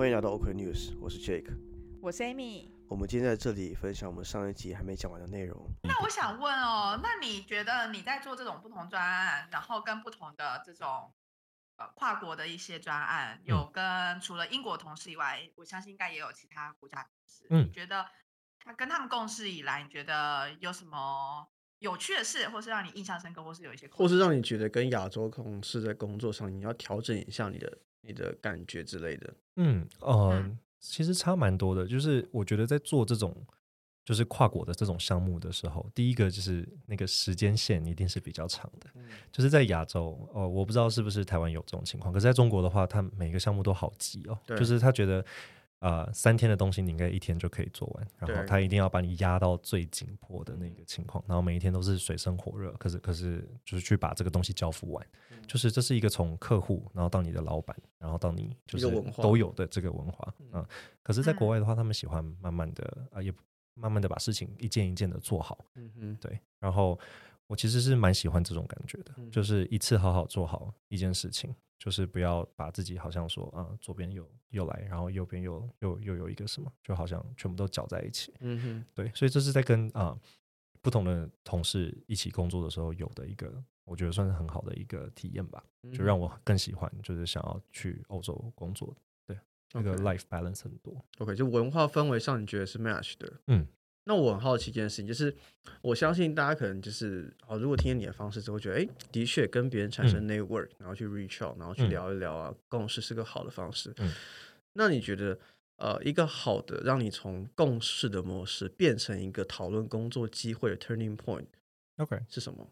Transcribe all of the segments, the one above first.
欢迎来到 OK News，我是 Jake，我是 Amy。我们今天在这里分享我们上一集还没讲完的内容。那我想问哦，那你觉得你在做这种不同专案，然后跟不同的这种呃跨国的一些专案，有跟除了英国同事以外，我相信应该也有其他国家同事。嗯你觉得他跟他们共事以来，你觉得有什么有趣的事，或是让你印象深刻，或是有一些或是让你觉得跟亚洲同事在工作上，你要调整一下你的你的感觉之类的。嗯，呃嗯，其实差蛮多的。就是我觉得在做这种就是跨国的这种项目的时候，第一个就是那个时间线一定是比较长的。就是在亚洲，哦，我不知道是不是台湾有这种情况，可是在中国的话，他每个项目都好急哦，就是他觉得。呃，三天的东西你应该一天就可以做完，然后他一定要把你压到最紧迫的那个情况，然后每一天都是水深火热，可是可是就是去把这个东西交付完，嗯就是这是一个从客户，然后到你的老板，然后到你就是都有的这个文化，嗯嗯，可是，在国外的话，他们喜欢慢慢的啊、也慢慢的把事情一件一件的做好，嗯嗯，对，然后我其实是蛮喜欢这种感觉的，嗯就是一次好好做好一件事情，就是不要把自己好像说啊、左边又又来，然后右边又又又有一个什么，就好像全部都搅在一起。嗯哼，对，所以这是在跟啊、不同的同事一起工作的时候有的一个，我觉得算是很好的一个体验吧，就让我更喜欢，就是想要去欧洲工作，对，那个 life balance 很多。OK，就文化氛围上你觉得是 match 的。嗯，那我很好奇一件事情，就是我相信大家可能就是哦，如果听见你的方式之后，觉得哎，的确跟别人产生 network，、然后去 reach out，然后去嗯聊一聊啊，共识是个好的方式。嗯，那你觉得呃，一个好的让你从共事的模式变成一个讨论工作机会的 turning point OK，是什么？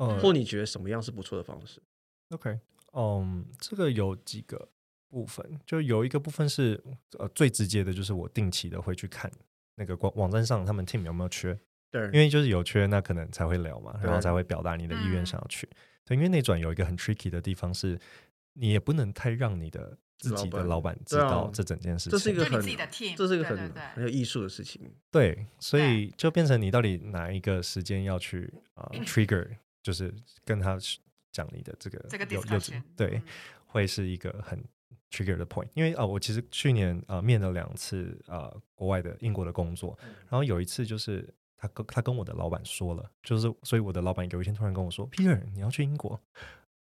呃，或你觉得什么样是不错的方式？OK，嗯，这个有几个部分，就有一个部分是呃最直接的，就是我定期的会去看那个网网站上他们 team 有没有缺，对，因为就是有缺，那可能才会聊嘛，然后才会表达你的意愿嗯。想要去。对，因为内转有一个很 tricky 的地方是，你也不能太让你的自己的老板知道这整件事情，这是一个很自己的 team，这是一个很对对。对很有艺术的事情。对，所以就变成你到底哪一个时间要去啊、呃 trigger，就是跟他讲你的这个这个有有 discussion，对，嗯会是一个很 trigger 的 point。因为啊、呃我其实去年呃面了两次呃国外的英国的工作，然后有一次就是他跟他跟我的老板说了，就是所以我的老板有一天突然跟我说，Peter 你要去英国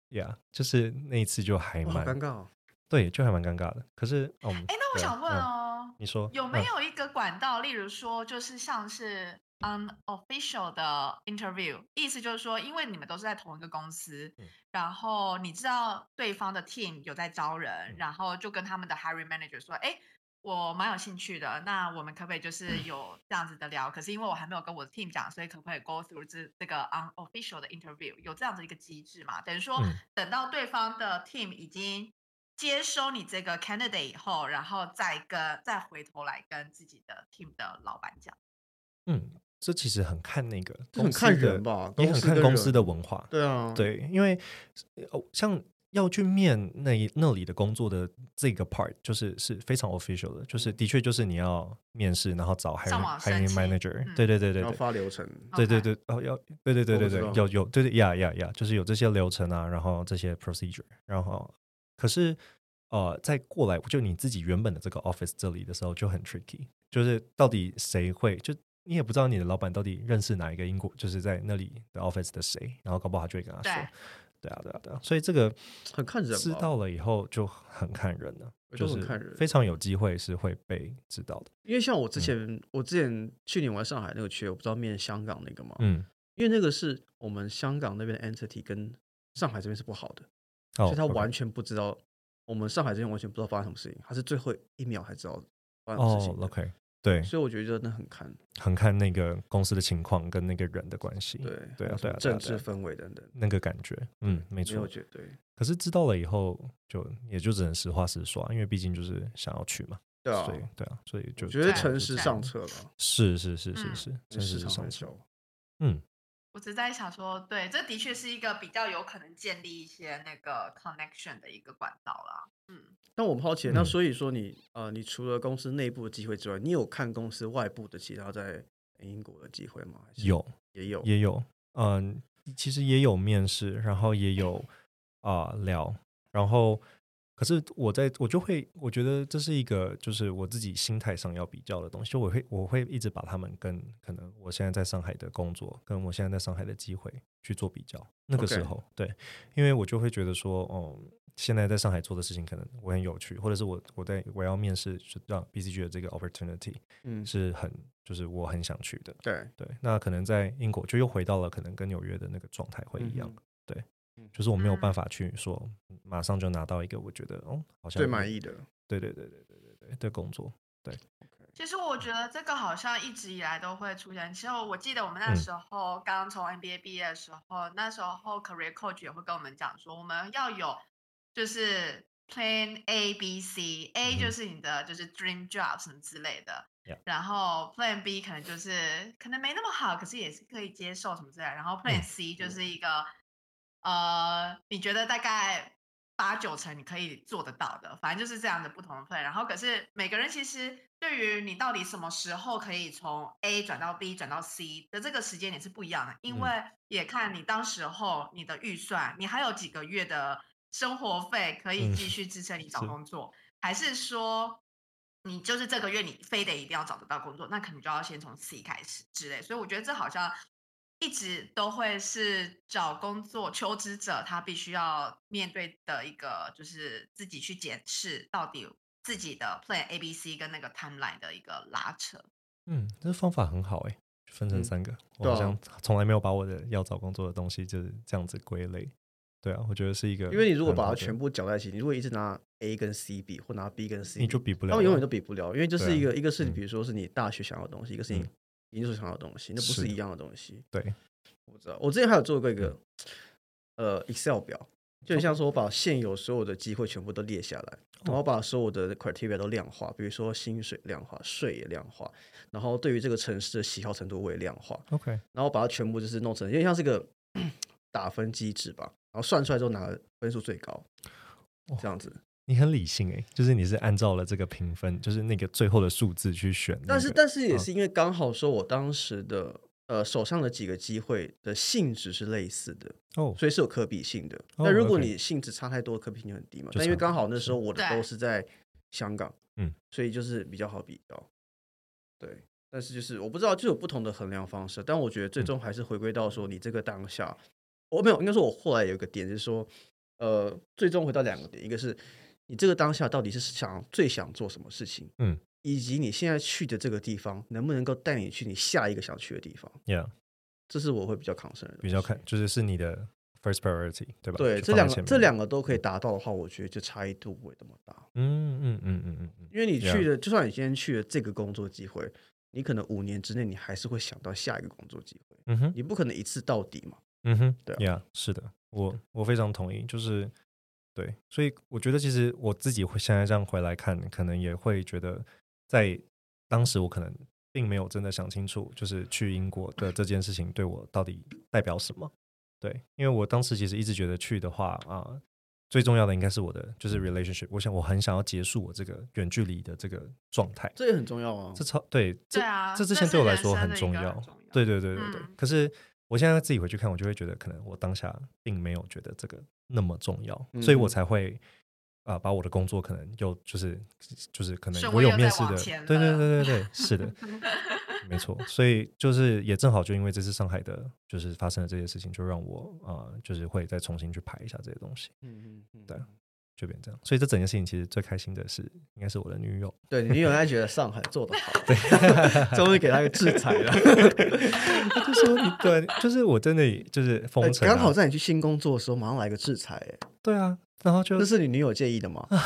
，Yeah，就是那一次就还蛮尴尬哦。对，就还蛮尴尬的。可是嗯，哎，那我想问嗯哦，你说有没嗯有一个管道，例如说，就是像是 unofficial 的 interview，意思就是说，因为你们都是在同一个公司，嗯然后你知道对方的 team 有在招人，嗯然后就跟他们的 hiring manager 说，哎。我蛮有兴趣的，那我们可不可以就是有这样子的聊？可是因为我还没有跟我的 team 讲，所以可不可以 go through 这这个 unofficial 的 interview？有这样子一个机制嘛？等于说，嗯等到对方的 team 已经接收你这个 candidate 以后，然后再跟再回头来跟自己的 team 的老板讲。嗯，这其实很看那个很看人吧也很看公司的文化。对啊，，对，因为哦，像要去面那一那里的工作的这个 part，就是是非常 official 的，就是的确就是你要面试，然后找上 hiring hiring manager，、嗯对对对对然后对。发流程。对对对，哦，要对对对对对有有对对呀呀呀，就是有这些流程啊，然后这些 procedure，然后可是呃，再过来就你自己原本的这个 office 这里的时候就很 tricky，就是到底谁会就你也不知道你的老板到底认识哪一个英国就是在那里的 office 的谁，然后搞不好他就会跟他说对，对啊对啊对啊，所以这个很看人知道了以后就很看人了，我就是觉得很看人非常有机会是会被知道的，因为像我之前，我之前去年我在上海那个区，我不知道面香港那个嘛，嗯，因为那个是我们香港那边的 entity 跟上海这边是不好的，哦所以他完全不知道，我们上海这边完全不知道发生什么事情，他是最后一秒才知道发生什么事哦情的。OK 对，所以我觉得真的很看，很看那个公司的情况跟那个人的关系，对对啊对啊政治氛围等等，那个感觉，嗯，没错。绝对，可是知道了以后，就也就只能实话实说啊，因为毕竟就是想要去嘛，对啊。所，以对啊，所以就我觉得诚实上策了，是是是嗯。是是，跟真是市场上策，嗯，我只在想说，对，这的确是一个比较有可能建立一些那个 connection 的一个管道啦。嗯，那我们好奇，那嗯所以说你呃，你除了公司内部的机会之外，你有看公司外部的其他在英国的机会吗？有也有，也有，嗯，其实也有面试，然后也有 啊、聊，然后可是我在我就会，我觉得这是一个就是我自己心态上要比较的东西，我会我会一直把他们跟可能我现在在上海的工作，跟我现在在上海的机会去做比较。那个时候，对，因为我就会觉得说，哦，现在在上海做的事情可能我很有趣，或者是我我在我要面试是让 BCG 的这个 opportunity，嗯，是很就是我很想去的。对对，那可能在英国就又回到了可能跟纽约的那个状态会一样。对。就是我没有办法去说马上就拿到一个我觉得哦好像最满意的，对对对对对对对的工作。对，其实我觉得这个好像一直以来都会出现。其实我记得我们那时候刚从 MBA 毕业的时候，那时候 Career Coach 也会跟我们讲说，我们要有就是 Plan A B C，A 就是你的就是 Dream Job 什么之类的，然后 Plan B 可能就是可能没那么好，可是也是可以接受什么之类，然后 Plan C 就是一个。呃，你觉得大概八九成你可以做得到的，反正就是这样的不同的 plan。然后，可是每个人其实对于你到底什么时候可以从 A 转到 B 转到 C 的这个时间点是不一样的，因为也看你当时候你的预算，你还有几个月的生活费可以继续支撑你找工作，还是说你就是这个月你非得一定要找得到工作，那可能就要先从 C 开始之类。所以我觉得这好像。一直都会是找工作求职者，他必须要面对的一个，就是自己去检视到底自己的 plan A、B、C 跟那个 timeline 的一个拉扯。嗯，这方法很好哎，分成三个。我好像从来没有把我的要找工作的东西就是这样子归类。对啊，我觉得是一个，因为你如果把它全部搅在一起，你如果一直拿 A 跟 C 比，或拿 B 跟 C，你就比不了，他们永远都比不了，因为这是一个，一个是你比如说是你大学想要的东西，一个是你。因素想要的东西，那不是一样的东西。对，我知道。我之前还有做过一个呃 Excel 表，就很像说我把现有所有的机会全部都列下来，然后把所有的 criteria 都量化，比如说薪水量化，税也量化，然后对于这个城市的喜好程度我也量化。OK，然后把它全部就是弄成，因为像是个 打分机制吧，然后算出来之后拿分数最高，这样子。你很理性哎，就是你是按照了这个评分，就是那个最后的数字去选。但是，但是也是因为刚好说，我当时的呃手上的几个机会的性质是类似的哦，所以是有可比性的。那如果你性质差太多，可比性很低嘛。但因为刚好那时候我的都是在香港，嗯，所以就是比较好比较。对，但是就是我不知道，就有不同的衡量方式。但我觉得最终还是回归到说，你这个当下，我没有应该说，我后来有一个点就是说，呃，最终回到两个点，一个是。你这个当下到底是想最想做什么事情？嗯，以及你现在去的这个地方能不能够带你去你下一个想去的地方？Yeah，这是我会比较 concern 的，比较看就是是你的 first priority，对吧？对，这两个这两个都可以达到的话，我觉得就差异度不会那么大。嗯嗯嗯嗯嗯，因为你去的，就算你今天去了这个工作机会，你可能五年之内你还是会想到下一个工作机会。嗯哼，你不可能一次到底嘛。嗯哼，对，Yeah，是的，我我非常同意，就是。对，所以我觉得其实我自己会现在这样回来看，可能也会觉得，在当时我可能并没有真的想清楚，就是去英国的这件事情对我到底代表什么。对，因为我当时其实一直觉得去的话啊，最重要的应该是我的就是 relationship。我想我很想要结束我这个远距离的这个状态，这也很重要啊。这超对，对啊，这之前对我来说很重要。对对对对对。可是我现在自己回去看，我就会觉得，可能我当下并没有觉得这个。那么重要，所以我才会啊，把我的工作可能又就是就是可能我有面试的，对对对对对，是的，没错。所以就是也正好就因为这次上海的，就是发生了这些事情，就让我啊，就是会再重新去排一下这些东西。嗯嗯嗯，对。就变这样，所以这整件事情其实最开心的是，应该是我的女友。对，女友应该觉得上海做的好，对，终于给他一个制裁了。他就说：“你对，就是我真的就是封城，刚好在你去新工作的时候，马上来个制裁。”哎，对啊，然后就这是你女友介意的吗？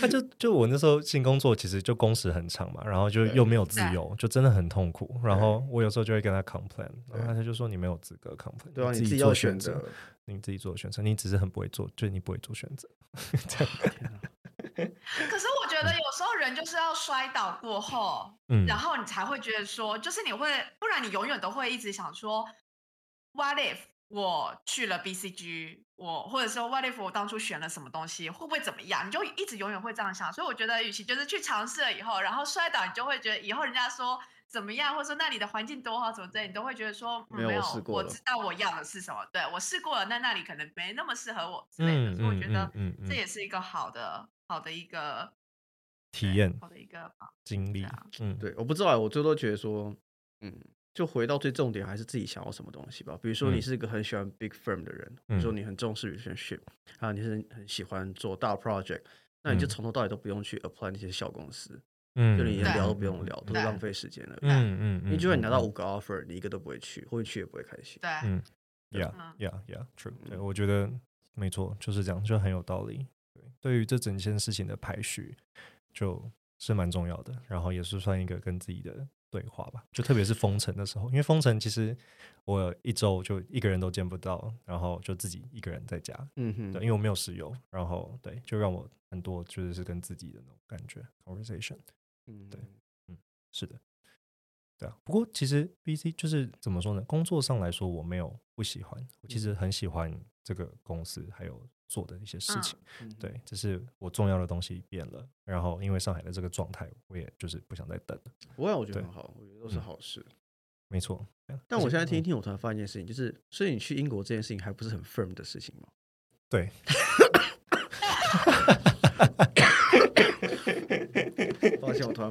他就就我那时候新工作，其实就工时很长嘛，然后就又没有自由，就真的很痛苦。然后我有时候就会跟他 complain，然后他就说：“你没有资格 complain，对啊，你自己要选择。”你自己做的选择，你只是很不会做，就是你不会做选择。可是我觉得有时候人就是要摔倒过后，嗯，然后你才会觉得说，就是你会，不然你永远都会一直想说，What if 我去了 BCG，我或者说 What if 我当初选了什么东西，会不会怎么样？你就一直永远会这样想。所以我觉得，与其就是去尝试了以后，然后摔倒，你就会觉得以后人家说。怎么样，或者说那里的环境多好，怎么之类，你都会觉得说没有试过，我知道我要的是什么，对我试过了，那那里可能没那么适合我之类的，所以我觉得这也是一个好的好的一个体验，好的一个经历。嗯，对，我不知道，我最多觉得说，嗯。就回到最重点，还是自己想要什么东西吧。比如说，你是一个很喜欢 big firm 的人，比如说你很重视 relationship，啊，你是很喜欢做大 project，那你就从头到尾都不用去 apply 那些小公司，嗯，就你连聊都不用聊，都是浪费时间了。嗯嗯嗯。你就算你拿到五个 offer，你一个都不会去，或者去也不会开心。对，嗯，yeah yeah yeah，true。对，我觉得没错，就是这样，就很有道理。对，对于这整件事情的排序，就是蛮重要的，然后也是算一个跟自己的。对话吧，就特别是封城的时候，因为封城其实我一周就一个人都见不到，然后就自己一个人在家，嗯哼，对，因为我没有室友，然后对，就让我很多觉得是跟自己的那种感觉，conversation，嗯，对，嗯，是的，对啊，不过其实 B C 就是怎么说呢？工作上来说，我没有不喜欢，我其实很喜欢这个公司，还有。做的一些事情，对，只是我重要的东西变了，然后因为上海的这个状态，我也就是不想再等了。不会，我觉得很好，我觉得都是好事。没错，但我现在听一听，我突然发现一件事情，就是，所以你去英国这件事情还不是很 firm 的事情吗？对。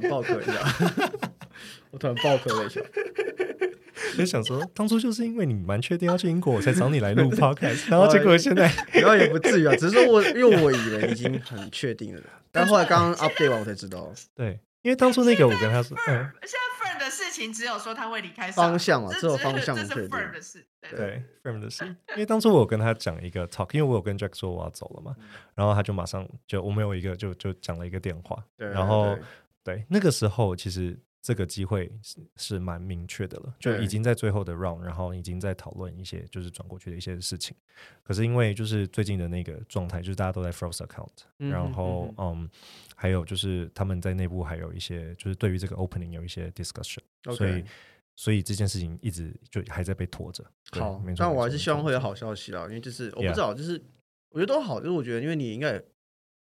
突然爆咳一下，我突然爆咳了一下。就想说，当初就是因为你蛮确定要去英国，我才找你来录 podcast，然后结果现在，然后也不至于啊，只是说我因为我以为已经很确定了，但后来刚刚 update 完我才知道，对，因为当初那个我跟他说，嗯，现在 firm 的事情只有说他会离开方向啊，只有方向这是 firm 的事，对。firm 的事，因为当初我有跟他讲一个 talk，因为我有跟 Jack 说我要走了嘛，然后他就马上就我们有一个就就讲了一个电话，然后对那个时候其实。这个机会是是蛮明确的了，就已经在最后的 round，然后已经在讨论一些就是转过去的一些事情。可是因为就是最近的那个状态，就是大家都在 froze account，然后嗯，还有就是他们在内部还有一些就是对于这个 opening 有一些 discussion，所以所以这件事情一直就还在被拖着。好，但我还是希望会有好消息啦，因为就是我不知道，就是我觉得都好，就是我觉得因为你应该。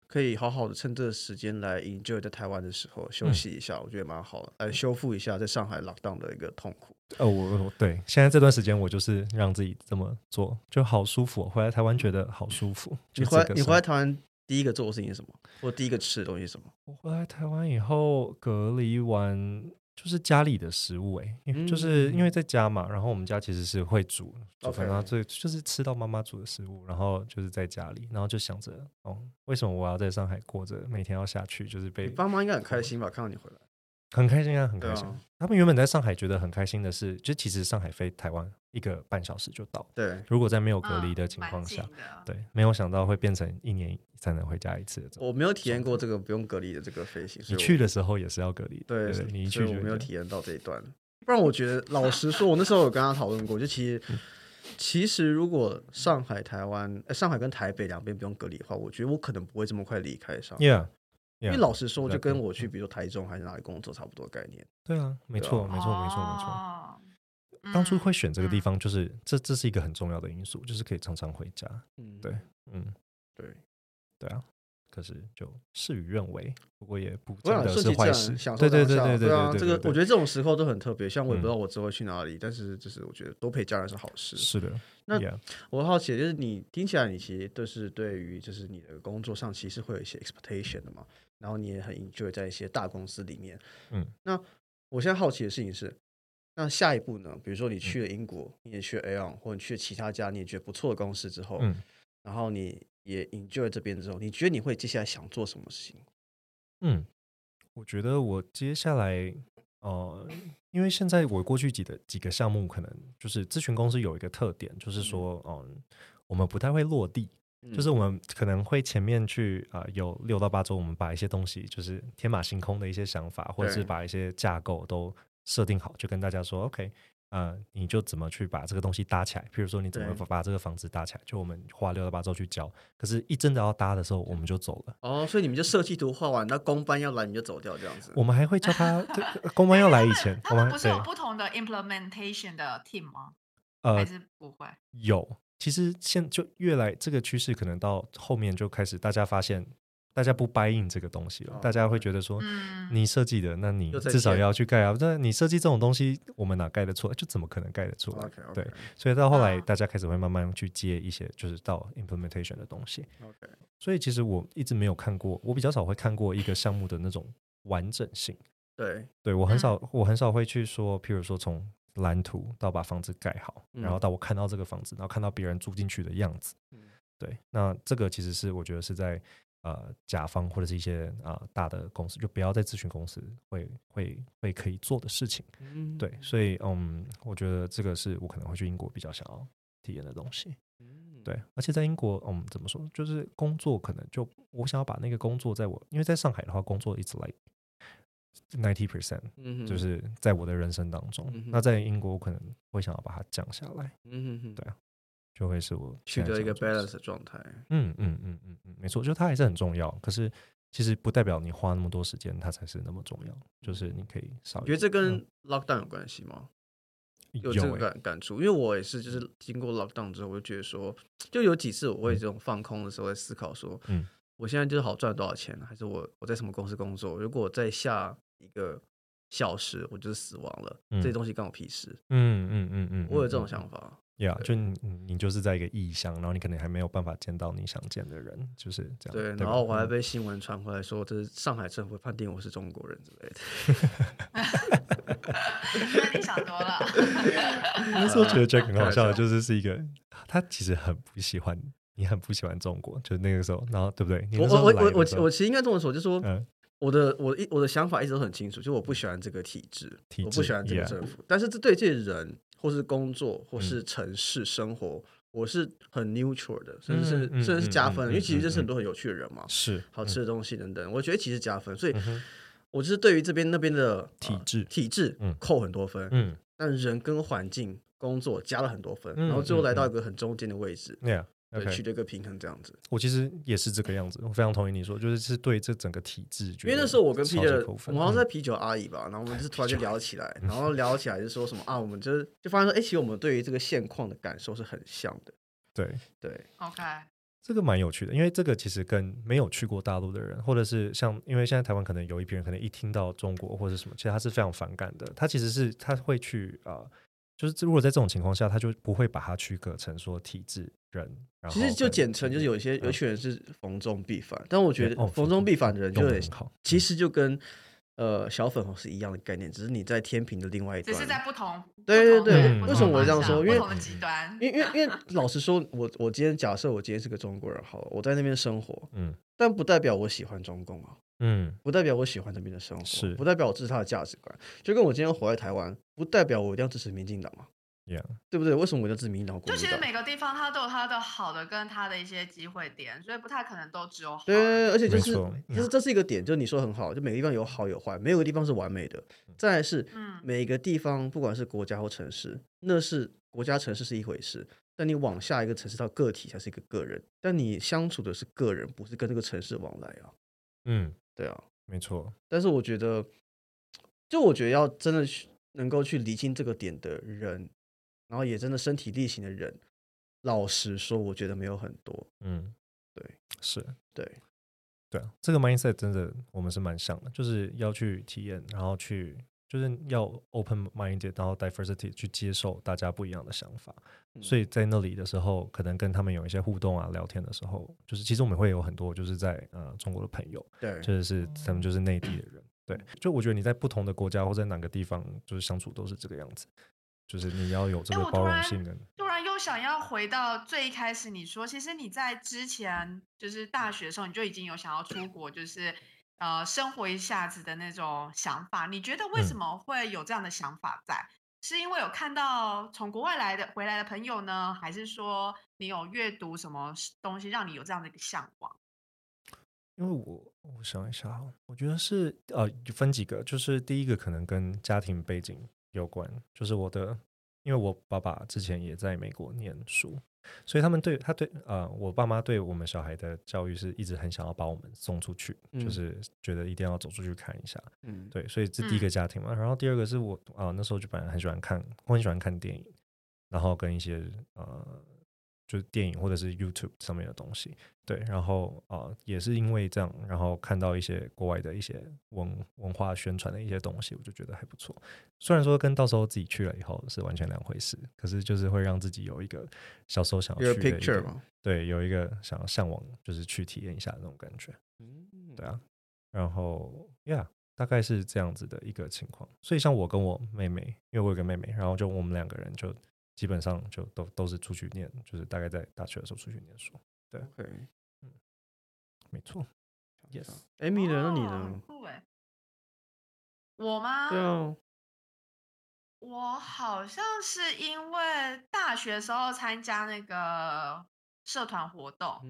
可以好好的趁这个时间来 enjoy 在台湾的时候休息一下，我觉得蛮好的，来修复一下在上海 lockdown 的一个痛苦。呃，我对现在这段时间我就是让自己这么做，就好舒服。回来台湾觉得好舒服。你回你回来台湾第一个做的事情是什么？或第一个吃的东西是什么？我回来台湾以后隔离完。就是家里的食物哎，就是因为在家嘛，然后我们家其实是会煮，煮然后最就是吃到妈妈煮的食物，然后就是在家里，然后就想着哦，为什么我要在上海过着每天要下去，就是被爸妈应该很开心吧，看到你回来。很开心啊，很开心。他们原本在上海觉得很开心的是，就其实上海飞台湾一个半小时就到。对，如果在没有隔离的情况下，对，没有想到会变成一年才能回家一次。我没有体验过这个不用隔离的这个飞行。你去的时候也是要隔离。对，你一去就没有体验到这一段。不然我觉得，老实说，我那时候有跟他讨论过，就其实，其实如果上海、台湾，上海跟台北两边不用隔离的话，我觉得我可能不会这么快离开上。Yeah。因为老实说，就跟我去，比如说台中还是哪里工作差不多概念。对啊，没错，没错，没错，没错。当初会选这个地方，就是这这是一个很重要的因素，就是可以常常回家。嗯，对，嗯，对，对啊。可是就事与愿违，不过也不真的是坏事。对对对对对啊，这个我觉得这种时候都很特别。像我也不知道我之后去哪里，但是就是我觉得多陪家人是好事。是的。那我好奇就是你听起来，你其实都是对于就是你的工作上其实会有一些 expectation 的嘛？然后你也很 enjoy 在一些大公司里面。嗯。那我现在好奇的事情是，那下一步呢？比如说你去了英国，你也去了 Aon，或者你去了其他家你也觉得不错的公司之后，嗯，然后你。也 enjoy 这边之后，你觉得你会接下来想做什么事情？嗯，我觉得我接下来，呃，因为现在我过去几的几个项目，可能就是咨询公司有一个特点，就是说，嗯，我们不太会落地，就是我们可能会前面去啊，有六到八周，我们把一些东西，就是天马行空的一些想法，或者是把一些架构都设定好，就跟大家说，OK。呃，你就怎么去把这个东西搭起来？譬如说，你怎么把这个房子搭起来？就我们花六到八周去教，可是，一真的要搭的时候，我们就走了。哦，所以你们就设计图画完，那公班要来你就走掉这样子。我们还会叫他，公班要来以前，他们不是有不同的 implementation 的 team 吗？呃，还是不会有。其实现就越来这个趋势，可能到后面就开始大家发现。大家不 buy in 这个东西了，大家会觉得说，你设计的，那你至少要去盖啊。那你设计这种东西，我们哪盖得出来？就怎么可能盖得出来？对，所以到后来，大家开始会慢慢去接一些，就是到 implementation 的东西。OK，所以其实我一直没有看过，我比较少会看过一个项目的那种完整性。对，对我很少，我很少会去说，譬如说从蓝图到把房子盖好，然后到我看到这个房子，然后看到别人住进去的样子。对，那这个其实是我觉得是在。呃，甲方或者是一些啊大的公司，就不要在咨询公司会会会可以做的事情。嗯，对，所以嗯，我觉得这个是我可能会去英国比较想要体验的东西。嗯，对，而且在英国，嗯，怎么说，就是工作可能就我想要把那个工作在我，因为在上海的话，工作一直 like ninety percent，嗯，就是在我的人生当中。那在英国，我可能会想要把它降下来。嗯哼，对啊。就会是我取得一个 balance 的状态。嗯嗯嗯嗯嗯，没错，就它还是很重要。可是其实不代表你花那么多时间，它才是那么重要。就是你可以少。觉得这跟 lockdown 有关系吗？有这个感感触，因为我也是，就是经过 lockdown 之后，我就觉得说，就有几次我会这种放空的时候，在思考说，嗯，我现在就是好赚多少钱，还是我我在什么公司工作？如果我再下一个小时，我就是死亡了，这些东西关我屁事。嗯嗯嗯嗯，我有这种想法。呀，就你你就是在一个异乡，然后你可能还没有办法见到你想见的人，就是这样。对，然后我还被新闻传回来说，这是上海政府判定我是中国人之类的。那你想多了。那时候觉得 Jack 很好笑的，就是是一个他其实很不喜欢你，很不喜欢中国，就那个时候，然后对不对？我我我我我其实应该这么说，就说我的我一我的想法一直都很清楚，就我不喜欢这个体制，我不喜欢这个政府，但是这对这些人。或是工作，或是城市生活，我是很 neutral 的，甚至是甚至是加分，因为其实认识很多很有趣的人嘛，是好吃的东西等等，我觉得其实加分，所以我就是对于这边那边的体制体制扣很多分，嗯，但人跟环境工作加了很多分，然后最后来到一个很中间的位置，取得一个平衡，这样子。我其实也是这个样子，我非常同意你说，就是是对这整个体制。因为那时候我跟啤酒，我们好像在啤酒阿姨吧，然后我们就是突然就聊起来，然后聊起来就说什么啊，我们就是就发现说，哎，其实我们对于这个现况的感受是很像的。对对，OK，这个蛮有趣的，因为这个其实跟没有去过大陆的人，或者是像，因为现在台湾可能有一批人，可能一听到中国或者什么，其实他是非常反感的。他其实是他会去啊。就是如果在这种情况下，他就不会把它区隔成说体制人，其实就简称就是有一些有群人是逢中必反，但我觉得逢中必反的人就很好，其实就跟呃小粉红是一样的概念，只是你在天平的另外一端，只是在不同。对对对，为什么我这样说？因为极端，因为因为因为老实说，我我今天假设我今天是个中国人，好了，我在那边生活，嗯，但不代表我喜欢中共啊。嗯，不代表我喜欢那边的生活，是不代表我支持他的价值观。就跟我今天活在台湾，不代表我一定要支持民进党嘛，Yeah，对不对？为什么我要支持民进党？就其实每个地方它都有它的好的跟它的一些机会点，所以不太可能都只有好。对，而且就是就是这是一个点，就是你说很好，就每个地方有好有坏，没有个地方是完美的。再是，嗯，每个地方不管是国家或城市，那是国家城市是一回事，但你往下一个城市到个体才是一个个人，但你相处的是个人，不是跟这个城市往来啊。嗯，对啊。没错，但是我觉得，就我觉得要真的去能够去厘清这个点的人，然后也真的身体力行的人，老实说，我觉得没有很多。嗯，对，是，对，对啊，这个 mindset 真的我们是蛮像的，就是要去体验，然后去。就是要 open minded，然后 diversity 去接受大家不一样的想法，所以在那里的时候，可能跟他们有一些互动啊，聊天的时候，就是其实我们会有很多就是在呃中国的朋友，对，就是他们就是内地的人，对，就我觉得你在不同的国家或在哪个地方，就是相处都是这个样子，就是你要有这个包容性的。突然又想要回到最一开始，你说其实你在之前就是大学的时候，你就已经有想要出国，就是。呃，生活一下子的那种想法，你觉得为什么会有这样的想法在？是因为有看到从国外来的回来的朋友呢，还是说你有阅读什么东西让你有这样的一个向往？因为我我想一下，我觉得是呃分几个，就是第一个可能跟家庭背景有关，就是我的，因为我爸爸之前也在美国念书。所以他们对他对呃，我爸妈对我们小孩的教育是一直很想要把我们送出去，就是觉得一定要走出去看一下，嗯，对，所以这第一个家庭嘛。然后第二个是我啊，那时候就本来很喜欢看，我很喜欢看电影，然后跟一些呃就是电影或者是 YouTube 上面的东西，对，然后啊，也是因为这样，然后看到一些国外的一些文文化宣传的一些东西，我就觉得还不错。虽然说跟到时候自己去了以后是完全两回事，可是就是会让自己有一个小时候想要去的一个，对，有一个想要向往，就是去体验一下那种感觉。嗯，对啊，然后，Yeah，大概是这样子的一个情况。所以像我跟我妹妹，因为我有个妹妹，然后就我们两个人就。基本上就都都是出去念，就是大概在大学的时候出去念书。对，嗯，没错。Yes，Amy 的，那你呢？我吗？对啊。我好像是因为大学时候参加那个社团活动，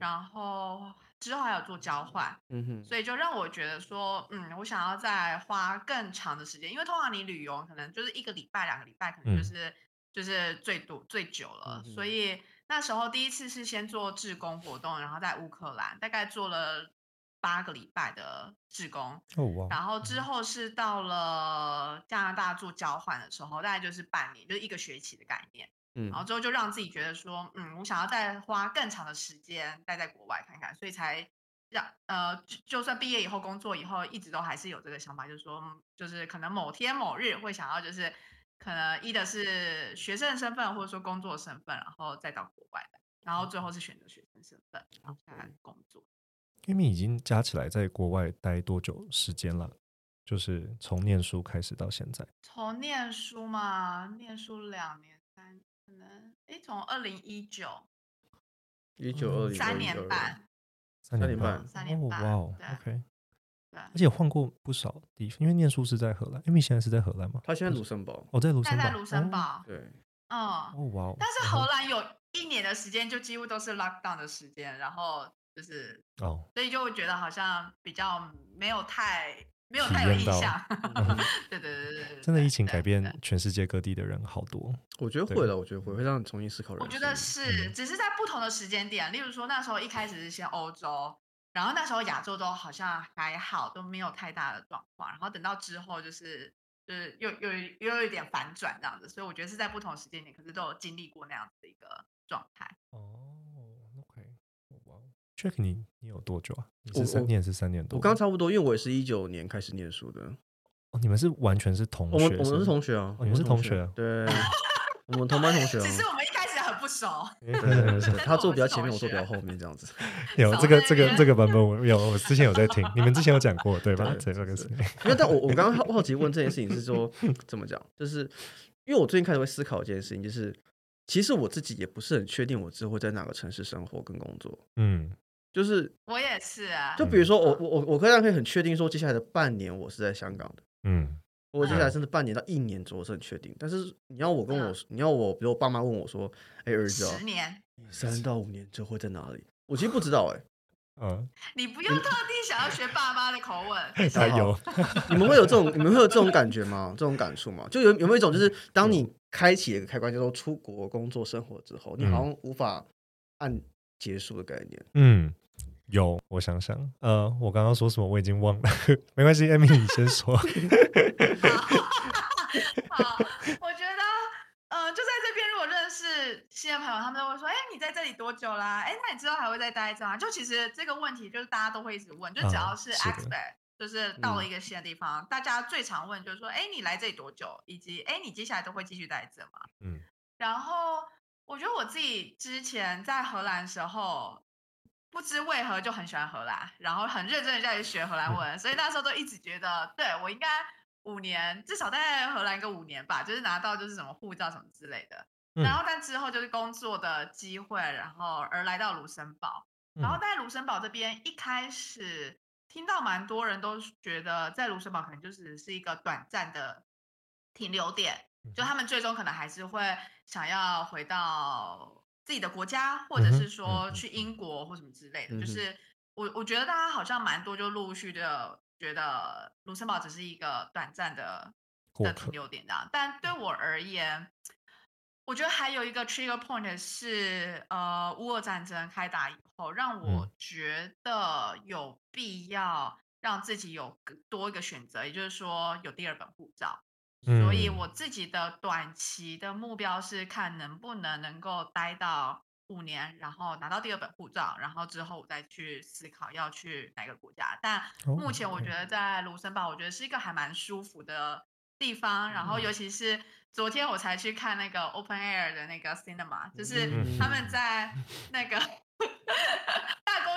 然后之后还有做交换，嗯哼，所以就让我觉得说，嗯，我想要再花更长的时间，因为通常你旅游可能就是一个礼拜、两个礼拜，可能就是。就是最多最久了，所以那时候第一次是先做志工活动，然后在乌克兰大概做了八个礼拜的志工，然后之后是到了加拿大做交换的时候，大概就是半年，就是一个学期的概念，嗯，然后之后就让自己觉得说，嗯，我想要再花更长的时间待在国外看看，所以才让呃，就算毕业以后工作以后，一直都还是有这个想法，就是说，就是可能某天某日会想要就是。可能一的是学生身份，或者说工作身份，然后再到国外的，然后最后是选择学生身份，然后再工作。因为已经加起来在国外待多久时间了？就是从念书开始到现在。从念书嘛，念书两年三，可能哎，从二零一九，一九二零三年半，三年半，三年半，哇哦，OK。而且换过不少地方，因为念书是在荷兰。Amy 现在是在荷兰吗？他现在卢森堡。哦，在卢森堡。在卢森堡。对。嗯。哦哇。但是荷兰有一年的时间，就几乎都是 lockdown 的时间，然后就是哦，所以就会觉得好像比较没有太没有太有印象。对对对对对。真的疫情改变全世界各地的人好多。我觉得会的，我觉得会会让你重新思考人生。我觉得是，只是在不同的时间点，例如说那时候一开始是先欧洲。然后那时候亚洲都好像还好，都没有太大的状况。然后等到之后，就是就是又又又有一点反转这样子。所以我觉得是在不同时间点，可是都有经历过那样子的一个状态。哦，OK，哇，Jack，你你有多久啊？你是三年是三年多？我刚差不多，因为我也是一九年开始念书的。哦，你们是完全是同学？我们我们是同学啊，你们是同学？对，我们同班同学。其实我们一开 他坐比较前面，我坐比较后面，这样子。有这个这个这个版本，我有我之前有在听，你们之前有讲过对吧？这个是。因为但我我刚刚好好奇问这件事情是说怎么讲，就是因为我最近开始会思考一件事情，就是其实我自己也不是很确定我之后会在哪个城市生活跟工作。嗯，就是我也是啊。就比如说我我我我可以可以很确定说，接下来的半年我是在香港的。嗯。我接下来甚至半年到一年左右是很确定，但是你要我跟我，你要我，比如我爸妈问我说：“哎，儿子，十年，三到五年之后会在哪里？”我其实不知道，哎，嗯，你不用特地想要学爸妈的口吻，加油！你们会有这种，你们会有这种感觉吗？这种感触吗？就有有没有一种，就是当你开启一个开关，叫做出国工作生活之后，你好像无法按结束的概念？嗯。有，我想想，呃，我刚刚说什么我已经忘了，没关系，Amy 你先说。好，我觉得，呃，就在这边，如果认识新的朋友，他们都会说，哎，你在这里多久啦？哎，那你之后还会再待着吗？就其实这个问题，就是大家都会一直问，就只要是 expert，就是到了一个新的地方，大家最常问就是说，哎，你来这里多久？以及，哎，你接下来都会继续待着吗？嗯。然后，我觉得我自己之前在荷兰时候。不知为何就很喜欢荷兰，然后很认真的在学荷兰文，所以那时候都一直觉得，对我应该五年至少待在荷兰个五年吧，就是拿到就是什么护照什么之类的。然后但之后就是工作的机会，然后而来到卢森堡，然后在卢森堡这边一开始听到蛮多人都觉得在卢森堡可能就只是一个短暂的停留点，就他们最终可能还是会想要回到。自己的国家，或者是说去英国或什么之类的，就是我我觉得大家好像蛮多就陆陆续的觉得卢森堡只是一个短暂的的停留点这样，但对我而言，我觉得还有一个 trigger point 是呃乌俄战争开打以后，让我觉得有必要让自己有多一个选择，也就是说有第二本护照。所以我自己的短期的目标是看能不能能够待到五年，然后拿到第二本护照，然后之后我再去思考要去哪个国家。但目前我觉得在卢森堡，我觉得是一个还蛮舒服的地方。然后尤其是昨天我才去看那个 Open Air 的那个 Cinema，就是他们在那个。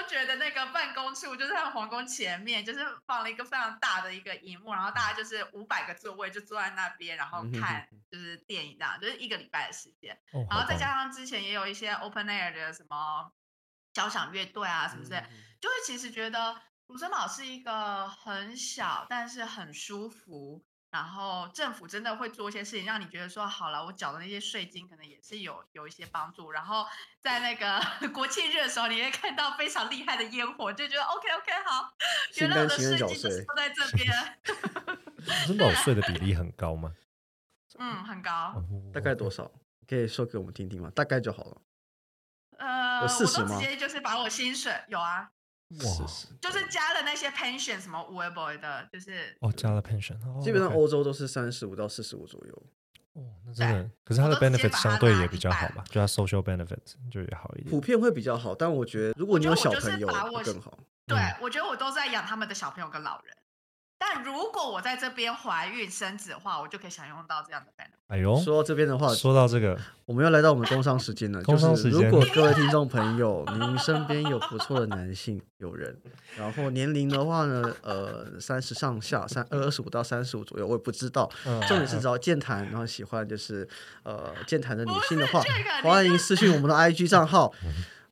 觉得那个办公处就是他们皇宫前面，就是放了一个非常大的一个荧幕，然后大家就是五百个座位就坐在那边，然后看就是电影这样，就是一个礼拜的时间，然后再加上之前也有一些 open air 的什么交响乐队啊什么之类，就会其实觉得卢森堡是一个很小但是很舒服。然后政府真的会做一些事情，让你觉得说好了，我缴的那些税金可能也是有有一些帮助。然后在那个 国庆日的时候，你会看到非常厉害的烟火，就觉得 OK OK 好，原来我的税金就是都在这边。真的税的比例很高吗？嗯，很高。大概多少？可以说给我们听听吗？大概就好了。呃，四十吗？直接就是把我薪水有啊。哇，就是加了那些 pension 什么 Weboy 的，就是哦，加了 pension，基本上欧洲都是三十五到四十五左右。哦，那真的，可是它的 benefit 相对也比较好吧？就它 social benefit 就也好一点，普遍会比较好。但我觉得如果你有小朋友更好。对，我觉得我都在养他们的小朋友跟老人。但如果我在这边怀孕生子的话，我就可以享用到这样的 benefit。哎呦，说到这边的话，说到这个，我们要来到我们工商时间了。工商时间，如果各位听众朋友，您身边有不错的男性友人，然后年龄的话呢，呃，三十上下，三二十五到三十五左右，我也不知道。重点是只要健谈，然后喜欢就是呃健谈的女性的话，欢迎私信我们的 IG 账号。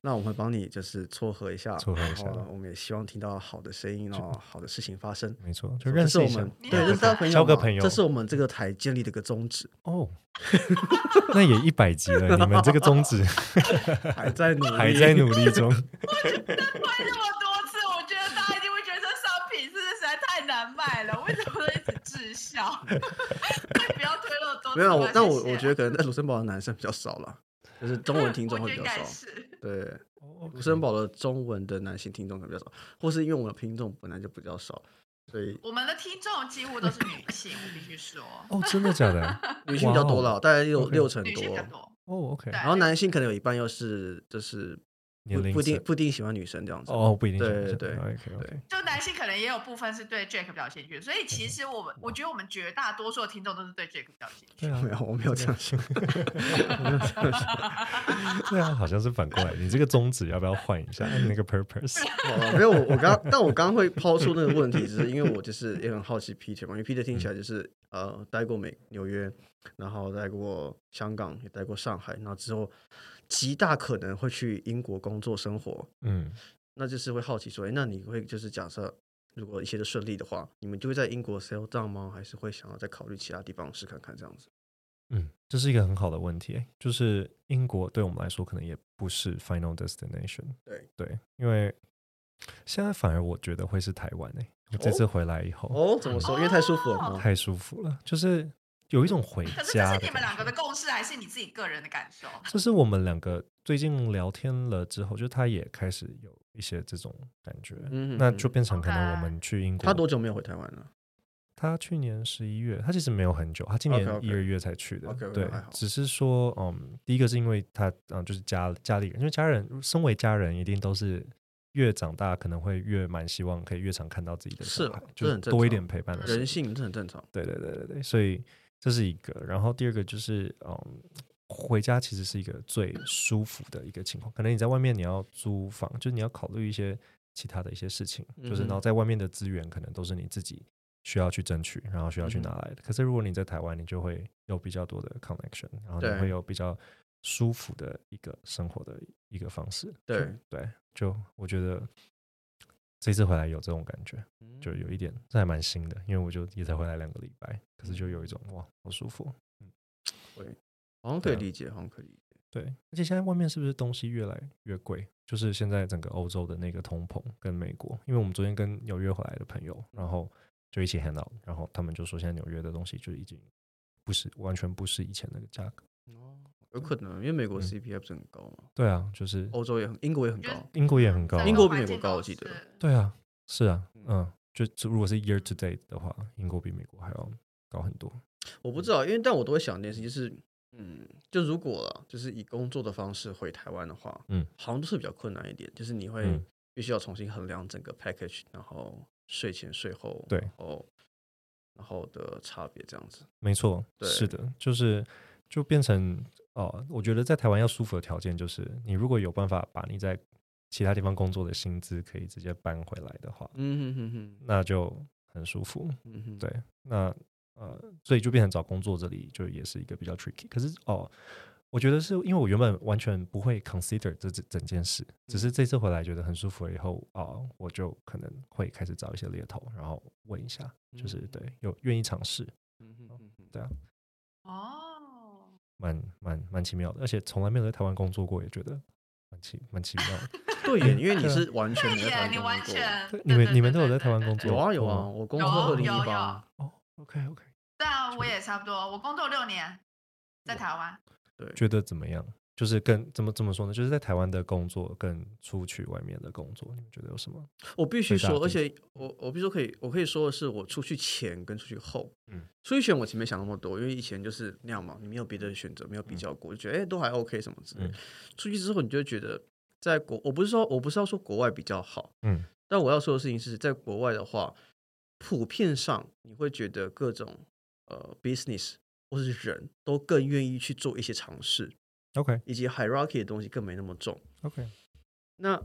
那我们会帮你就是撮合一下，撮合一下。我们也希望听到好的声音哦，好的事情发生。没错，就认识我们，对，认识 朋友，交个朋友，这是我们这个台建立的一个宗旨哦。那也一百集了，你们这个宗旨 还在努，还在努力中。推那么多次，我觉得大家一定会觉得商品是实在太难卖了，为什么一直滞销？不要推那么多。没有，但我我觉得可能在卢森堡的男生比较少了。就是中文听众会比较少，对，卢森堡的中文的男性听众可能比较少，或是因为我们的听众本来就比较少，所以我们的听众几乎都是女性，我必须说。哦，真的假的？女性比较多了，大概有六成多。哦，OK。然后男性可能有一半又是就是。不不定不一定喜欢女生这样子哦，不一定对对对对，就男性可能也有部分是对 Jack 比较兴趣，所以其实我们我觉得我们绝大多数的听众都是对 Jack 比较兴趣。没有，我没有这样想，没有这样想。对啊，好像是反过来，你这个宗旨要不要换一下那个 purpose？没有，我刚但我刚刚会抛出那个问题，只是因为我就是也很好奇 Peter 嘛，因为 Peter 听起来就是呃待过美纽约，然后待过香港，也待过上海，然后之后。极大可能会去英国工作生活，嗯，那就是会好奇说，哎，那你会就是假设如果一切都顺利的话，你们就会在英国 sell down 吗？还是会想要再考虑其他地方试看看这样子？嗯，这是一个很好的问题，就是英国对我们来说可能也不是 final destination，对对，因为现在反而我觉得会是台湾诶，这次回来以后，哦，怎么说？因为太舒服了，太舒服了，就是。有一种回家，可是这是你们两个的共识，还是你自己个人的感受？这是我们两个最近聊天了之后，就他也开始有一些这种感觉，嗯那就变成可能我们去英国。他多久没有回台湾了？他去年十一月，他其实没有很久，他今年一二月才去的。对，只是说，嗯，第一个是因为他，嗯，就是家家里人，因为家人身为家人，一定都是越长大可能会越蛮希望可以越常看到自己的小孩，就是多一点陪伴的人性，这很正常。对对对对对，所以。这是一个，然后第二个就是，嗯，回家其实是一个最舒服的一个情况。可能你在外面你要租房，就是你要考虑一些其他的一些事情，就是然后在外面的资源可能都是你自己需要去争取，然后需要去拿来的。可是如果你在台湾，你就会有比较多的 connection，然后你会有比较舒服的一个生活的一个方式。对对，就我觉得。这次回来有这种感觉，就有一点，这还蛮新的，因为我就也才回来两个礼拜，可是就有一种哇，好舒服，嗯，会，好像可以理解，好像可以理解，对，而且现在外面是不是东西越来越贵？就是现在整个欧洲的那个通膨跟美国，因为我们昨天跟纽约回来的朋友，然后就一起 hang out，然后他们就说现在纽约的东西就已经不是完全不是以前那个价格。有可能，因为美国 CPI 不是很高嘛？对啊，就是欧洲也很，英国也很高，英国也很高，英国比美国高，我记得。对啊，是啊，嗯，就如果是 year to date 的话，英国比美国还要高很多。我不知道，因为但我都会想一件事，就是嗯，就如果了，就是以工作的方式回台湾的话，嗯，好像都是比较困难一点，就是你会必须要重新衡量整个 package，然后税前税后，对，然后然后的差别这样子。没错，是的，就是就变成哦，我觉得在台湾要舒服的条件就是，你如果有办法把你在其他地方工作的薪资可以直接搬回来的话，嗯哼哼哼，那就很舒服。嗯哼，对，那。呃，所以就变成找工作这里就也是一个比较 tricky。可是哦，我觉得是因为我原本完全不会 consider 这整整件事，只是这次回来觉得很舒服了以后啊，我就可能会开始找一些猎头，然后问一下，就是对有愿意尝试，嗯嗯哼，对啊，哦，蛮蛮蛮奇妙的，而且从来没有在台湾工作过，也觉得蛮奇蛮奇妙的。对，因为你是完全没在台湾工作，你们你们都有在台湾工作？有啊有啊，我工作二零一八哦。OK OK，对啊，我也差不多。我工作六年，在台湾。对，觉得怎么样？就是跟怎么怎么说呢？就是在台湾的工作跟出去外面的工作，你们觉得有什么？我必须说，而且我我必须说可以，我可以说的是，我出去前跟出去后，嗯，出去前我前面想那么多，因为以前就是那样嘛，你没有别的选择，没有比较过，就觉得哎都还 OK 什么之类。出去之后，你就会觉得在国，我不是说我不是要说国外比较好，嗯，但我要说的事情是在国外的话。普遍上，你会觉得各种呃 business 或是人都更愿意去做一些尝试，OK，以及 hierarchy 的东西更没那么重，OK。那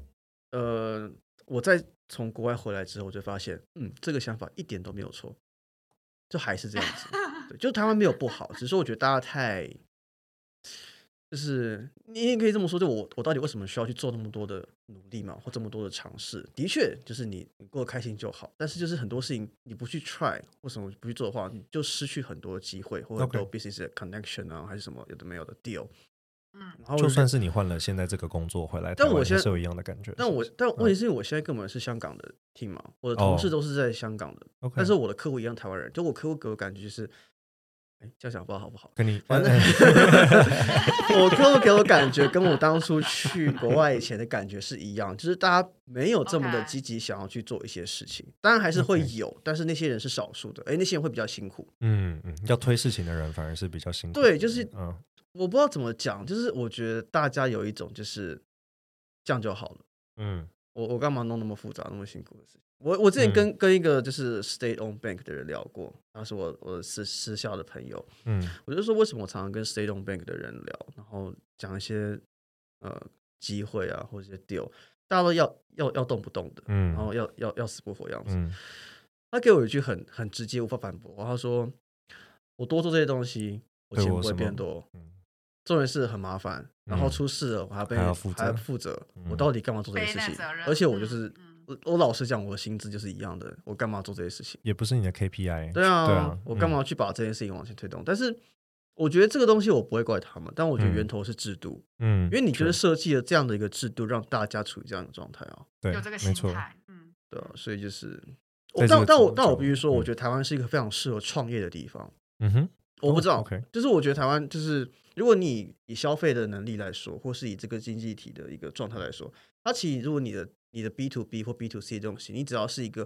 呃，我在从国外回来之后，我就发现，嗯，这个想法一点都没有错，就还是这样子，对，就台湾没有不好，只是我觉得大家太。就是你也可以这么说，就我我到底为什么需要去做那么多的努力嘛，或这么多的尝试？的确，就是你你过得开心就好。但是就是很多事情你不去 try，为什么不去做的话，你就失去很多机会，或者很多 business connection 啊，还是什么有的没有的 deal。嗯，然后就算是你换了现在这个工作回来，但我现在是有一样的感觉。但我但问题是我现在根本是香港的 team 嘛，我的同事都是在香港的，OK，但是我的客户一样台湾人，就我客户给我感觉就是。哎，这样想不知道好不好？跟你反正 我客户给我感觉跟我当初去国外以前的感觉是一样，就是大家没有这么的积极想要去做一些事情。当然还是会有，但是那些人是少数的。哎，那些人会比较辛苦。嗯嗯，要推事情的人反而是比较辛苦。对，就是嗯，我不知道怎么讲，就是我觉得大家有一种就是这样就好了。嗯。我我干嘛弄那么复杂、那么辛苦的事情？我我之前跟跟一个就是 state owned bank 的人聊过，他是我我私私校的朋友，嗯，我就说为什么我常常跟 state owned bank 的人聊，然后讲一些呃机会啊或者一些 deal，大家都要要要动不动的，嗯，然后要要要死不活样子。他给我一句很很直接无法反驳，他说我多做这些东西，我钱不会变多。重点是很麻烦，然后出事了我还被还要负责，我到底干嘛做这些事情？而且我就是我我老实讲，我的薪资就是一样的，我干嘛做这些事情？也不是你的 KPI。对啊，对啊，我干嘛去把这件事情往前推动？但是我觉得这个东西我不会怪他们，但我觉得源头是制度，嗯，因为你觉得设计了这样的一个制度，让大家处于这样的状态啊，对，有这个心态，嗯，对啊，所以就是，但但我但我必须说，我觉得台湾是一个非常适合创业的地方。嗯哼，我不知道，就是我觉得台湾就是。如果你以消费的能力来说，或是以这个经济体的一个状态来说，它其实如果你的你的 B to B 或 B to C 的东西，你只要是一个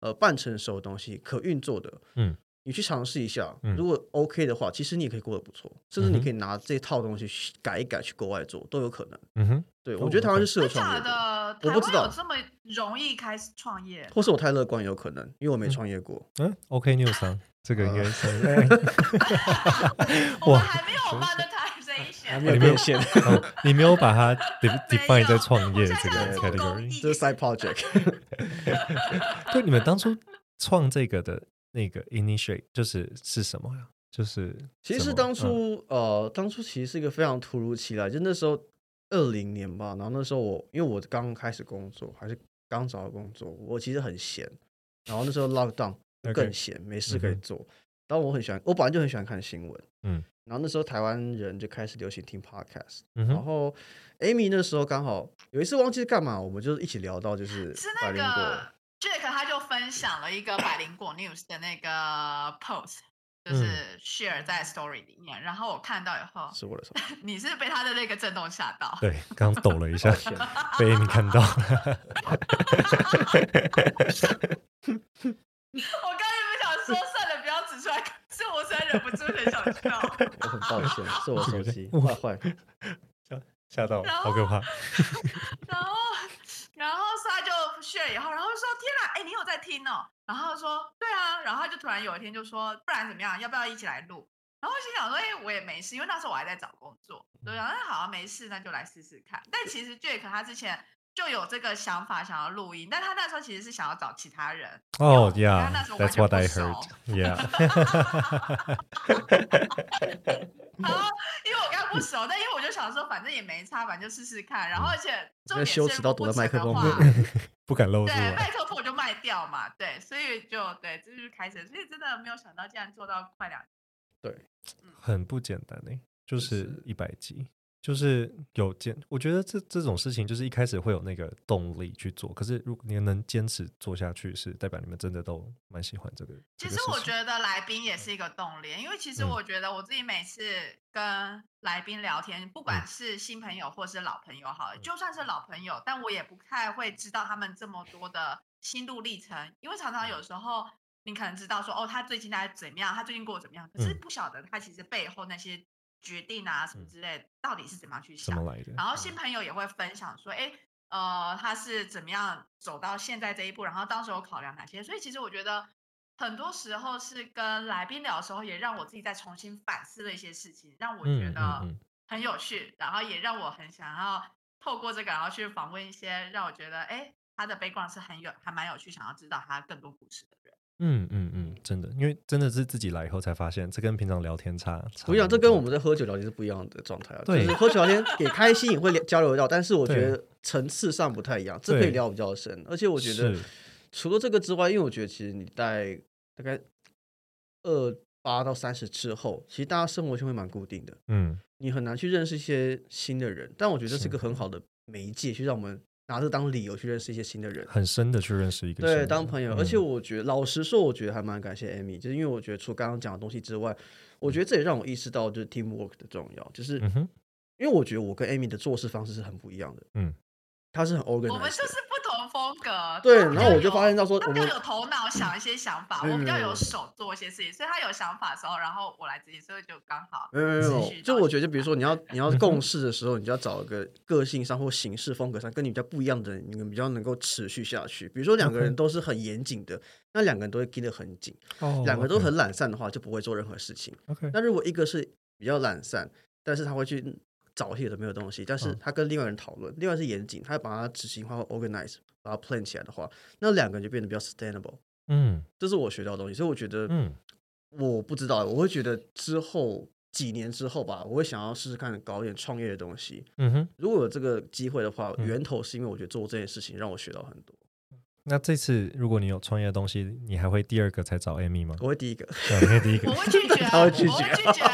呃半成熟的东西，可运作的，嗯，你去尝试一下，如果 OK 的话，其实你也可以过得不错，甚至你可以拿这套东西改一改去国外做都有可能。嗯哼，对我觉得台湾是适合创业的。我不知道这么容易开始创业，或是我太乐观有可能，因为我没创业过。嗯，OK News。这个应该是，我还没有 monetization，没有变现，你没有把它 define 在创业这个 category，这是 side project。对，你们当初创这个的那个 initiate 就是是什么呀？就是其实当初呃，当初其实是一个非常突如其来，就那时候二零年吧，然后那时候我因为我刚开始工作，还是刚找到工作，我其实很闲，然后那时候 lock down。更闲，没事可以做。然后我很喜欢，我本来就很喜欢看新闻。嗯，然后那时候台湾人就开始流行听 podcast。嗯然后 Amy 那时候刚好有一次忘记干嘛，我们就一起聊到就是是那个 Jack，他就分享了一个百灵果 news 的那个 post，就是 share 在 story 里面。然后我看到以后，是我的手。你是被他的那个震动吓到？对，刚抖了一下，被 Amy 看到。我刚才不想说，算了，不要指出来，是我实在忍不住很想笑。我很抱歉，是我手机坏坏，吓吓到，好可怕。然后，然后他就 share 以后，然后说：“天哪，哎，你有在听哦？”然后说：“对啊。”然后他就突然有一天就说：“不然怎么样？要不要一起来录？”然后心想说：“哎，我也没事，因为那时候我还在找工作。”对，啊，那好，没事，那就来试试看。但其实 Jack 他之前。就有这个想法想要录音，但他那时候其实是想要找其他人。哦，Yeah，That's what I heard. Yeah。然后因为我不熟，但因为我就想说，反正也没差，反正就试试看。然后而且重点是躲在麦克风，不敢露。对，麦克风我就卖掉嘛。对，所以就对，这就是开始。所以真的没有想到，竟然做到快两。对，很不简单呢，就是一百集。就是有坚，我觉得这这种事情就是一开始会有那个动力去做，可是如果你能坚持做下去，是代表你们真的都蛮喜欢这个。其实我觉得来宾也是一个动力，因为其实我觉得我自己每次跟来宾聊天，不管是新朋友或是老朋友，好，就算是老朋友，但我也不太会知道他们这么多的心路历程，因为常常有时候你可能知道说，哦，他最近在怎么样，他最近过得怎么样，可是不晓得他其实背后那些。决定啊，什么之类，到底是怎么样去想？然后新朋友也会分享说，哎，呃，他是怎么样走到现在这一步？然后当时有考量哪些？所以其实我觉得很多时候是跟来宾聊的时候，也让我自己再重新反思了一些事情，让我觉得很有趣，然后也让我很想要透过这个，然后去访问一些让我觉得，哎，他的 background 是很有，还蛮有趣，想要知道他更多故事的人。嗯嗯嗯，真的，因为真的是自己来以后才发现，这跟平常聊天差。不一样，这跟我们在喝酒聊天是不一样的状态啊。对，喝酒聊天也开心也会交流到，但是我觉得层次上不太一样，这可以聊比较深。而且我觉得除了这个之外，因为我觉得其实你在大概二八到三十之后，其实大家生活圈会蛮固定的。嗯，你很难去认识一些新的人，但我觉得这是一个很好的媒介，去让我们。拿这当理由去认识一些新的人，很深的去认识一个对当朋友。而且我觉得，老实说，我觉得还蛮感谢 Amy，就是因为我觉得除刚刚讲的东西之外，我觉得这也让我意识到就是 teamwork 的重要。就是因为我觉得我跟 Amy 的做事方式是很不一样的。嗯，他是很 organized，我们就是。风格对，然后我就发现到说，他比较有头脑想一些想法，我比较有手做一些事情，所以他有想法的时候，然后我来执行，所以就刚好。没有没有，就我觉得，比如说你要你要共事的时候，你就要找一个个性上或形式风格上跟你比较不一样的人，你们比较能够持续下去。比如说两个人都是很严谨的，那两个人都会盯得很紧；两个都很懒散的话，就不会做任何事情。那如果一个是比较懒散，但是他会去找一些有没有东西，但是他跟另外人讨论，另外是严谨，他把它执行化或 organize。把它 plan 起来的话，那两个人就变得比较 sustainable。嗯，这是我学到的东西，所以我觉得，嗯，我不知道，我会觉得之后几年之后吧，我会想要试试看搞一点创业的东西。嗯哼，如果有这个机会的话，源头是因为我觉得做这件事情让我学到很多。那这次如果你有创业的东西，你还会第二个才找 Amy 吗？我会第一个，你会第一个，我会拒绝，他会拒绝，拒绝。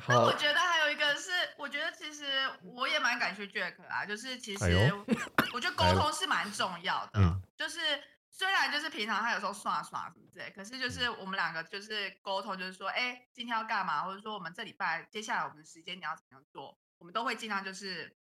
好，我觉得还有一个是，我觉得其实我也蛮感谢 Jack 啊，就是其实我觉得沟通是蛮重要的，就是虽然就是平常他有时候耍耍什么之类，可是就是我们两个就是沟通，就是说，哎，今天要干嘛，或者说我们这礼拜接下来我们的时间你要怎样做。我们都会尽量就是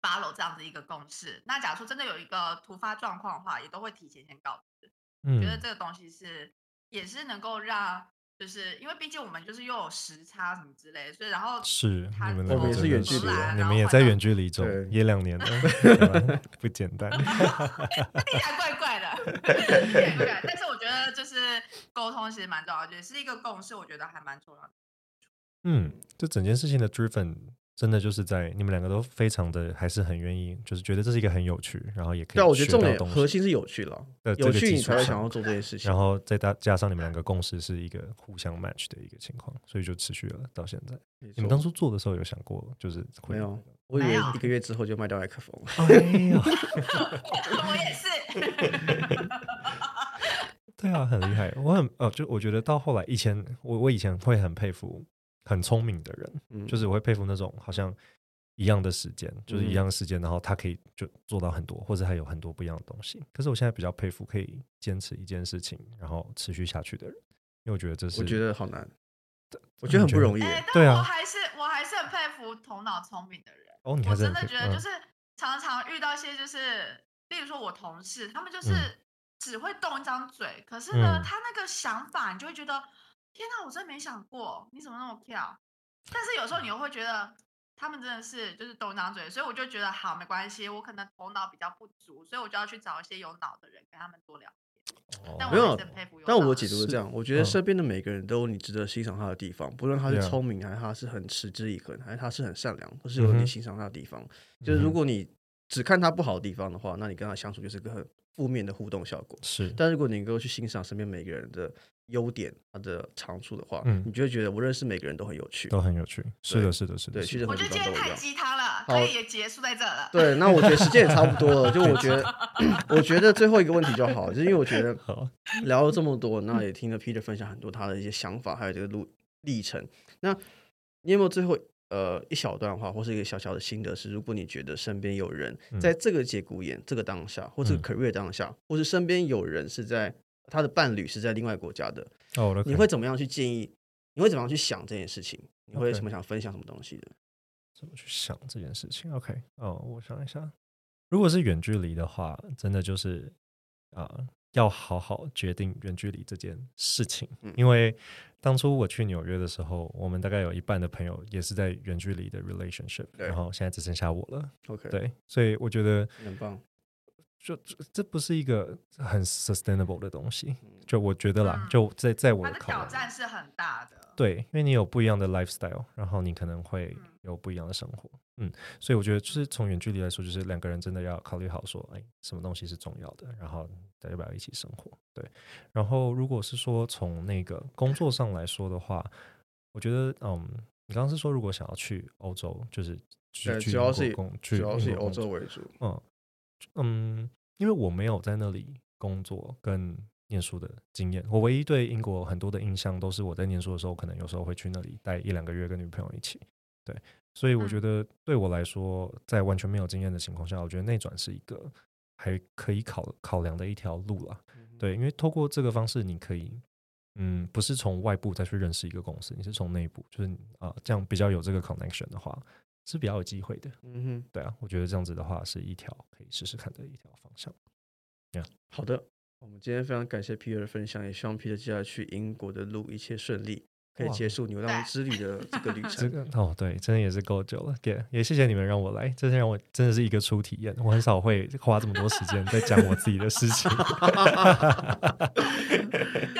follow 这样子一个共识。那假如说真的有一个突发状况的话，也都会提前先告知。嗯，觉得这个东西是也是能够让，就是因为毕竟我们就是又有时差什么之类，所以然后是你们也是远距离，你们也在远距离中也两年了 不简单。听起来怪怪的，对。但是我觉得就是沟通其实蛮重要，也是一个共识，我觉得还蛮重要的。嗯，就整件事情的 driven。真的就是在你们两个都非常的还是很愿意，就是觉得这是一个很有趣，然后也可以。对，我觉得重点核心是有趣了，有趣你才会想要做这件事情。然后再加加上你们两个共识是一个互相 match 的一个情况，所以就持续了到现在。你们当初做的时候有想过，就是没有？我以为一个月之后就卖掉麦克风。哎呦，我也是。对啊，很厉害。我很呃，就我觉得到后来，以前我我以前会很佩服。很聪明的人，就是我会佩服那种好像一样的时间，就是一样的时间，然后他可以就做到很多，或者还有很多不一样的东西。可是我现在比较佩服可以坚持一件事情，然后持续下去的人，因为我觉得这是我觉得好难，我觉得很不容易。对啊，我还是我还是很佩服头脑聪明的人。哦，你我真的觉得就是常常遇到一些就是，例如说我同事，他们就是。只会动一张嘴，可是呢，他那个想法你就会觉得，天哪，我真没想过，你怎么那么跳？但是有时候你又会觉得，他们真的是就是动一张嘴，所以我就觉得好没关系，我可能头脑比较不足，所以我就要去找一些有脑的人跟他们多聊。但我没有，但我的解读是这样，我觉得身边的每个人都有你值得欣赏他的地方，不论他是聪明还是他是很持之以恒，还是他是很善良，都是有你欣赏他的地方。就是如果你只看他不好的地方的话，那你跟他相处就是个很负面的互动效果。是，但如果你能够去欣赏身边每个人的。优点，他的长处的话，嗯，你就会觉得我认识每个人都很有趣，都很有趣。是的，是的，是的。对，我觉得今天太鸡汤了，可以也结束在这了。对，那我觉得时间也差不多了。就我觉得，我觉得最后一个问题就好，就是因为我觉得 聊了这么多，那也听了 Peter 分享很多他的一些想法，还有这个路历程。那你有没有最后呃一小段话，或是一个小小的心得？是如果你觉得身边有人在这个节骨眼、这个当下，或是 career 当下，或是身边有人是在。他的伴侣是在另外国家的，哦，你会怎么样去建议？你会怎么样去想这件事情？你会什么想分享什么东西的？怎么去想这件事情？OK，哦，我想一下，如果是远距离的话，真的就是啊，要好好决定远距离这件事情。因为当初我去纽约的时候，我们大概有一半的朋友也是在远距离的 relationship，然后现在只剩下我了。OK，对，所以我觉得很棒。就这不是一个很 sustainable 的东西，就我觉得啦，就在在我的挑战是很大的。对，因为你有不一样的 lifestyle，然后你可能会有不一样的生活，嗯，所以我觉得就是从远距离来说，就是两个人真的要考虑好说，哎，什么东西是重要的，然后大家要不要一起生活？对，然后如果是说从那个工作上来说的话，我觉得，嗯，你刚刚是说如果想要去欧洲，就是主要是主要是以欧洲为主，嗯。嗯，因为我没有在那里工作跟念书的经验，我唯一对英国很多的印象都是我在念书的时候，可能有时候会去那里待一两个月，跟女朋友一起。对，所以我觉得对我来说，在完全没有经验的情况下，我觉得内转是一个还可以考考量的一条路了。对，因为透过这个方式，你可以，嗯，不是从外部再去认识一个公司，你是从内部，就是啊，这样比较有这个 connection 的话。是比较有机会的，嗯哼，对啊，我觉得这样子的话是一条可以试试看的一条方向。好的，我们今天非常感谢 Peter 的分享，也希望 Peter 接下来去英国的路一切顺利。可以结束牛郎之旅的这个旅 程。这个哦，对，真的也是够久了。对，也谢谢你们让我来，这是让我真的是一个初体验。我很少会花这么多时间在讲我自己的事情。有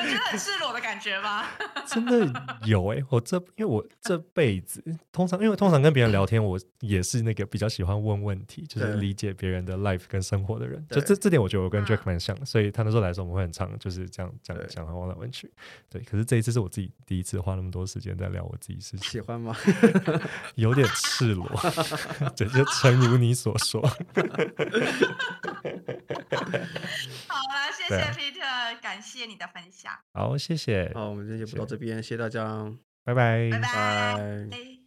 觉得很赤裸的感觉吗？真的有哎，我这因为我这辈子通常因为通常跟别人聊天，我也是那个比较喜欢问问题，就是理解别人的 life 跟生活的人。就这这点，我觉得我跟 Jack 蛮像，所以他那时候来的时候，我们会很常就是这样讲讲问来问去。对，可是这一次是我自己第一次。花那么多时间在聊我自己事情，喜欢吗？有点赤裸，这，就诚如你所说。好了，谢谢 Peter，感谢你的分享。好，谢谢。好，我们今天就到这边，谢谢大家，拜拜，拜拜。